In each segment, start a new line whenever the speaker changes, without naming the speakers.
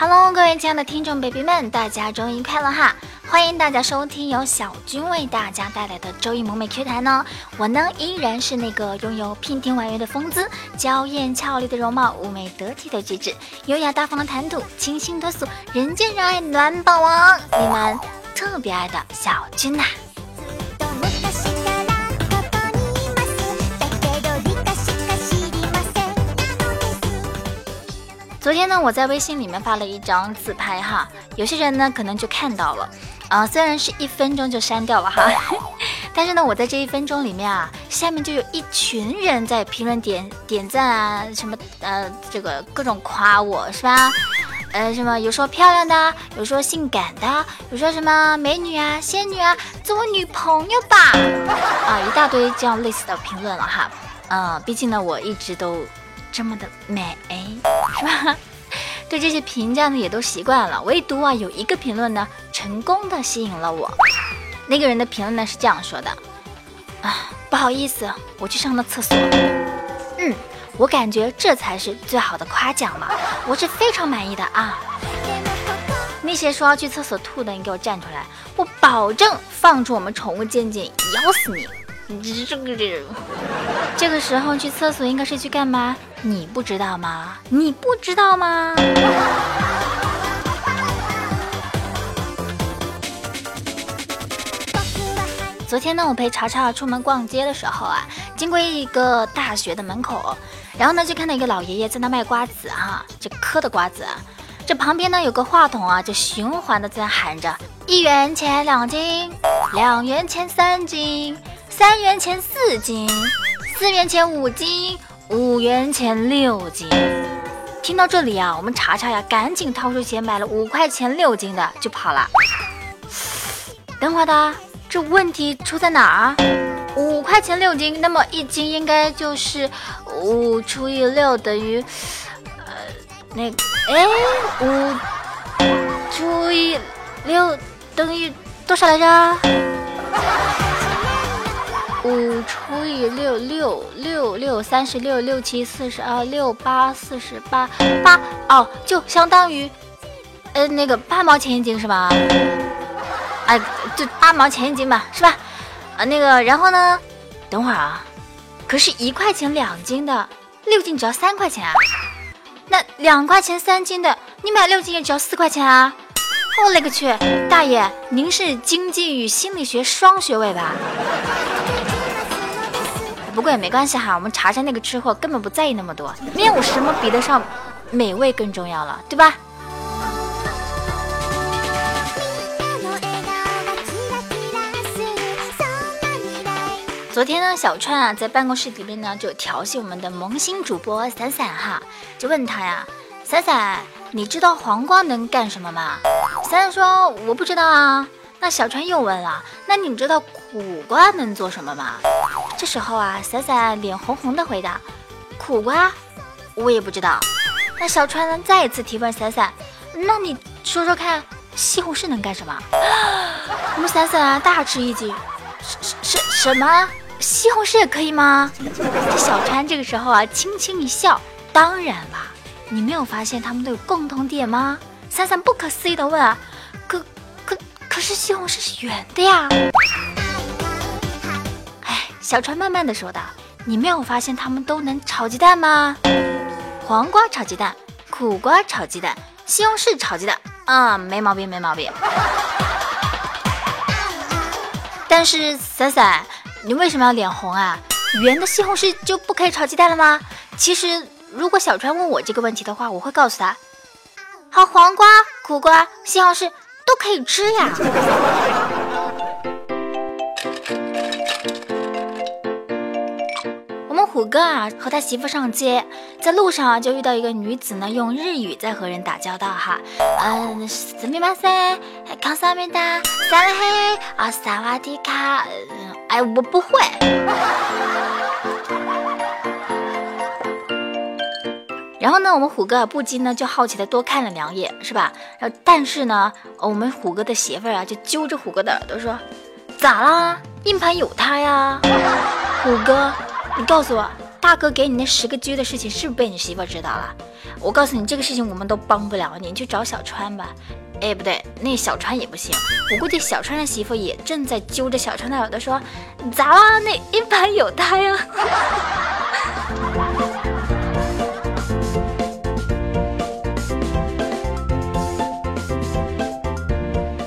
Hello，各位亲爱的听众 baby 们，大家周一快乐哈！欢迎大家收听由小军为大家带来的周一萌美 Q 弹呢。我呢依然是那个拥有娉婷婉约的风姿、娇艳俏丽的容貌、妩媚得体的举止、优雅大方的谈吐、清新脱俗、人见人爱暖宝王，你们特别爱的小军呐。昨天呢，我在微信里面发了一张自拍哈，有些人呢可能就看到了，啊，虽然是一分钟就删掉了哈，但是呢，我在这一分钟里面啊，下面就有一群人在评论点点赞啊，什么呃，这个各种夸我是吧？呃，什么有说漂亮的，有说性感的，有说什么美女啊、仙女啊，做我女朋友吧，啊，一大堆这样类似的评论了哈，嗯，毕竟呢，我一直都。这么的美，是吧？对这些评价呢也都习惯了，唯独啊有一个评论呢成功的吸引了我。那个人的评论呢是这样说的：啊，不好意思，我去上了厕所。嗯，我感觉这才是最好的夸奖了，我是非常满意的啊。那些说要去厕所吐的，你给我站出来，我保证放出我们宠物健健咬死你。你这个这，这个时候去厕所应该是去干嘛？你不知道吗？你不知道吗？昨天呢，我陪查查出门逛街的时候啊，经过一个大学的门口，然后呢就看到一个老爷爷在那卖瓜子哈，这嗑的瓜子。这旁边呢有个话筒啊，就循环的在喊着：一元钱两斤，两元钱三斤。三元钱四斤，四元钱五斤，五元钱六斤。听到这里啊，我们查查呀，赶紧掏出钱买了五块钱六斤的就跑了。等会儿的，这问题出在哪儿？五块钱六斤，那么一斤应该就是五除以六等于，呃，那个哎，五除以六等于多少来着？五除以六，六六六三十六，六七四十二，六八四十八，八哦，就相当于，呃，那个八毛钱一斤是吧？哎，就八毛钱一斤吧，是吧？啊，那个，然后呢？等会儿啊，可是一块钱两斤的，六斤只要三块钱啊。那两块钱三斤的，你买六斤也只要四块钱啊。我勒个去，大爷，您是经济与心理学双学位吧？不过也没关系哈，我们查查那个吃货根本不在意那么多，面有什么比得上美味更重要了，对吧？昨天呢，小川啊在办公室里面呢就调戏我们的萌新主播伞伞哈，就问他呀，伞伞，你知道黄瓜能干什么吗？伞伞说我不知道啊。那小川又问了，那你知道苦瓜能做什么吗？这时候啊，伞伞脸红红的回答：“苦瓜，我也不知道。”那小川呢，再一次提问伞伞：“那你说说看，西红柿能干什么？” 我们伞伞啊大吃一惊：“什什什么？西红柿也可以吗？”这小川这个时候啊轻轻一笑：“当然啦，你没有发现他们都有共同点吗？”伞伞不可思议的问：“啊，可可可是西红柿是圆的呀？”小川慢慢的说道：“你没有发现他们都能炒鸡蛋吗？黄瓜炒鸡蛋，苦瓜炒鸡蛋，西红柿炒鸡蛋，啊，没毛病，没毛病。但是伞伞，你为什么要脸红啊？圆的西红柿就不可以炒鸡蛋了吗？其实，如果小川问我这个问题的话，我会告诉他：好，黄瓜、苦瓜、西红柿都可以吃呀。”虎哥啊，和他媳妇上街，在路上啊，就遇到一个女子呢，用日语在和人打交道哈。嗯，斯密马塞，康萨米达，萨拉嘿，啊，萨瓦迪卡。哎，我不会。然后呢，我们虎哥啊不禁呢就好奇的多看了两眼，是吧？然后但是呢，我们虎哥的媳妇儿啊就揪着虎哥的耳朵说：“咋啦？硬盘有他呀，虎哥。”你告诉我，大哥给你那十个 G 的事情是不是被你媳妇知道了？我告诉你，这个事情我们都帮不了你，你去找小川吧。哎，不对，那小川也不行。我估计小川的媳妇也正在揪着小川的耳朵说：“咋啦？那一盘有他呀。”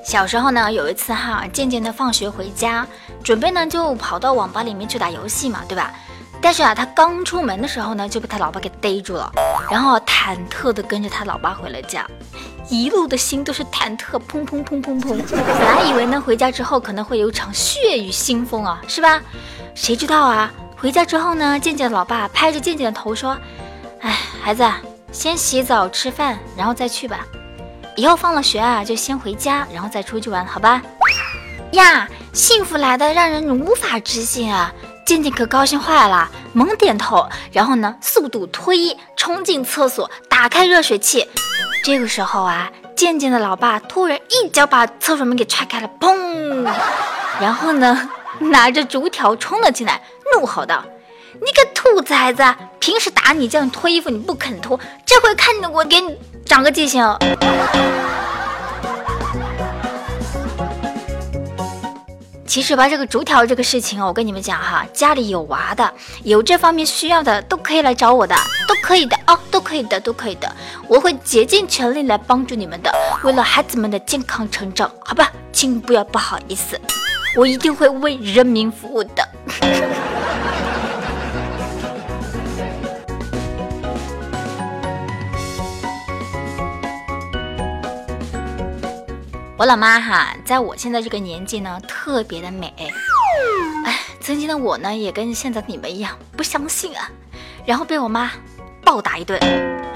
小时候呢，有一次哈，渐渐的放学回家，准备呢就跑到网吧里面去打游戏嘛，对吧？但是啊，他刚出门的时候呢，就被他老爸给逮住了，然后忐忑的跟着他老爸回了家，一路的心都是忐忑，砰砰砰砰砰。本来以为呢，回家之后可能会有场血雨腥风啊，是吧？谁知道啊，回家之后呢，渐渐的老爸拍着渐渐的头说：“哎，孩子，先洗澡吃饭，然后再去吧。以后放了学啊，就先回家，然后再出去玩，好吧？”呀，幸福来的让人无法置信啊！渐渐可高兴坏了，猛点头，然后呢，速度脱衣，冲进厕所，打开热水器。这个时候啊，渐渐的老爸突然一脚把厕所门给踹开了，砰！然后呢，拿着竹条冲了进来，怒吼道：“你个兔崽子！平时打你这样脱衣服你不肯脱，这回看你我给你长个记性！”其实吧，这个竹条这个事情啊，我跟你们讲哈，家里有娃的，有这方面需要的，都可以来找我的，都可以的哦，都可以的，都可以的，我会竭尽全力来帮助你们的，为了孩子们的健康成长，好吧，请不要不好意思，我一定会为人民服务的。我老妈哈，在我现在这个年纪呢，特别的美。哎，曾经的我呢，也跟现在你们一样不相信啊，然后被我妈暴打一顿，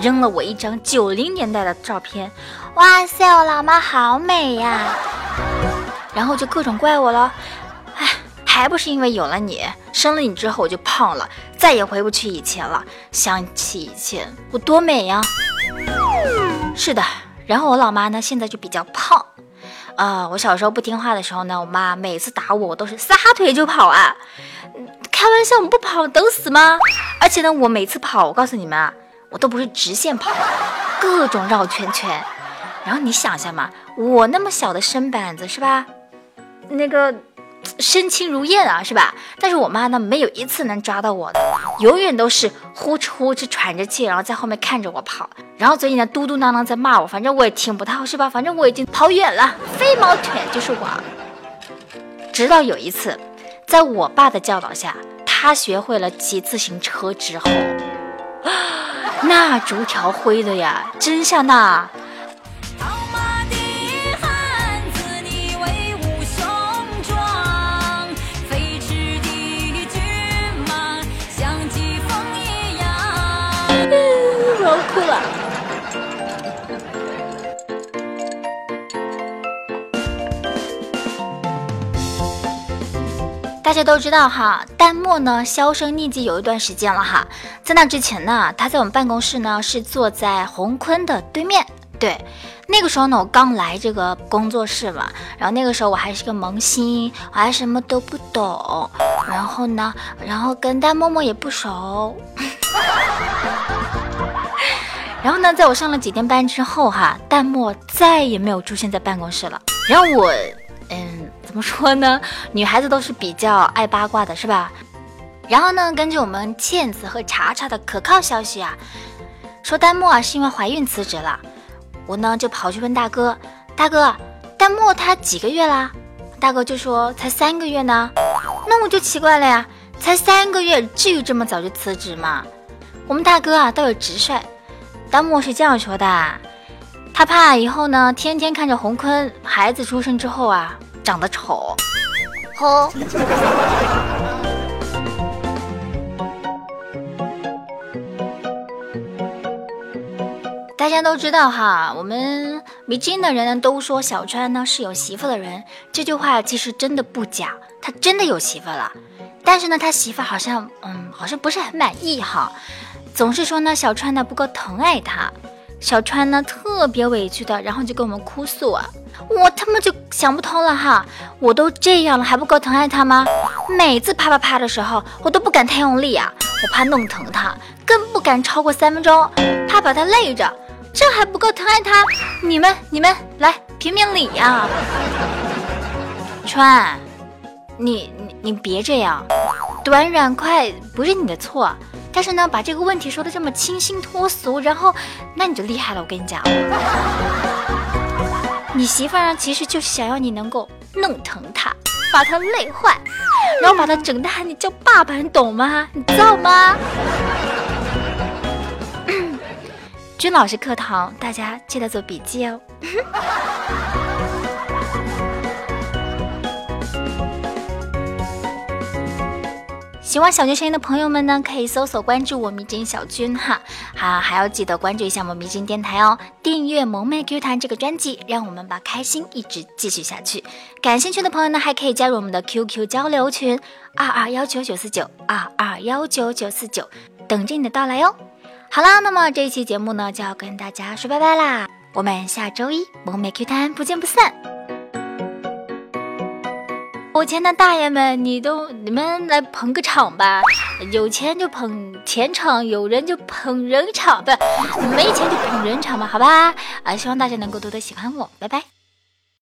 扔了我一张九零年代的照片。哇塞，我老妈好美呀！然后就各种怪我了。哎，还不是因为有了你，生了你之后我就胖了，再也回不去以前了。想起以前我多美呀！是的，然后我老妈呢，现在就比较胖。啊，我小时候不听话的时候呢，我妈每次打我，我都是撒腿就跑啊！开玩笑，我不跑等死吗？而且呢，我每次跑，我告诉你们啊，我都不是直线跑，各种绕圈圈。然后你想一下嘛，我那么小的身板子是吧？那个。身轻如燕啊，是吧？但是我妈呢，没有一次能抓到我的，永远都是呼哧呼哧喘着气，然后在后面看着我跑，然后嘴里呢嘟嘟囔囔在骂我，反正我也听不到，是吧？反正我已经跑远了，飞毛腿就是我。直到有一次，在我爸的教导下，他学会了骑自行车之后，那竹条挥的呀，真像那。大家都知道哈，淡漠呢销声匿迹有一段时间了哈。在那之前呢，他在我们办公室呢是坐在洪坤的对面。对，那个时候呢我刚来这个工作室嘛，然后那个时候我还是个萌新，我还什么都不懂。然后呢，然后跟淡默默也不熟。然后呢，在我上了几天班之后，哈，淡漠再也没有出现在办公室了。然后我，嗯，怎么说呢？女孩子都是比较爱八卦的，是吧？然后呢，根据我们倩子和查查的可靠消息啊，说淡漠啊是因为怀孕辞职了。我呢就跑去问大哥，大哥，淡漠她几个月啦？大哥就说才三个月呢。那我就奇怪了呀，才三个月，至于这么早就辞职吗？我们大哥啊倒有直率。丹木是这样说的，他怕以后呢，天天看着洪坤孩子出生之后啊，长得丑。吼！大家都知道哈，我们迷津的人呢都说小川呢是有媳妇的人，这句话其实真的不假，他真的有媳妇了。但是呢，他媳妇好像嗯，好像不是很满意哈。总是说呢，小川呢不够疼爱他，小川呢特别委屈的，然后就跟我们哭诉啊，我他妈就想不通了哈，我都这样了还不够疼爱他吗？每次啪啪啪的时候，我都不敢太用力啊，我怕弄疼他，更不敢超过三分钟，怕把他累着。这还不够疼爱他？你们你们来评评理呀！川，你你你别这样，短软快不是你的错，但是呢，把这个问题说的这么清新脱俗，然后那你就厉害了。我跟你讲，你媳妇儿呢其实就是想要你能够弄疼她，把她累坏，然后把她整的喊你叫爸爸，你懂吗？你知道吗？君老师课堂，大家记得做笔记哦。喜欢小军声音的朋友们呢，可以搜索关注我迷津小军哈，好，还要记得关注一下我们迷津电台哦，订阅萌妹 Q 弹这个专辑，让我们把开心一直继续下去。感兴趣的朋友呢，还可以加入我们的 QQ 交流群二二幺九九四九二二幺九九四九，等着你的到来哟。好啦，那么这一期节目呢就要跟大家说拜拜啦，我们下周一萌妹 Q 弹不见不散。有钱的大爷们，你都你们来捧个场吧，有钱就捧钱场，有人就捧人场，不，没钱就捧人场嘛，好吧？啊，希望大家能够多多喜欢我，拜拜。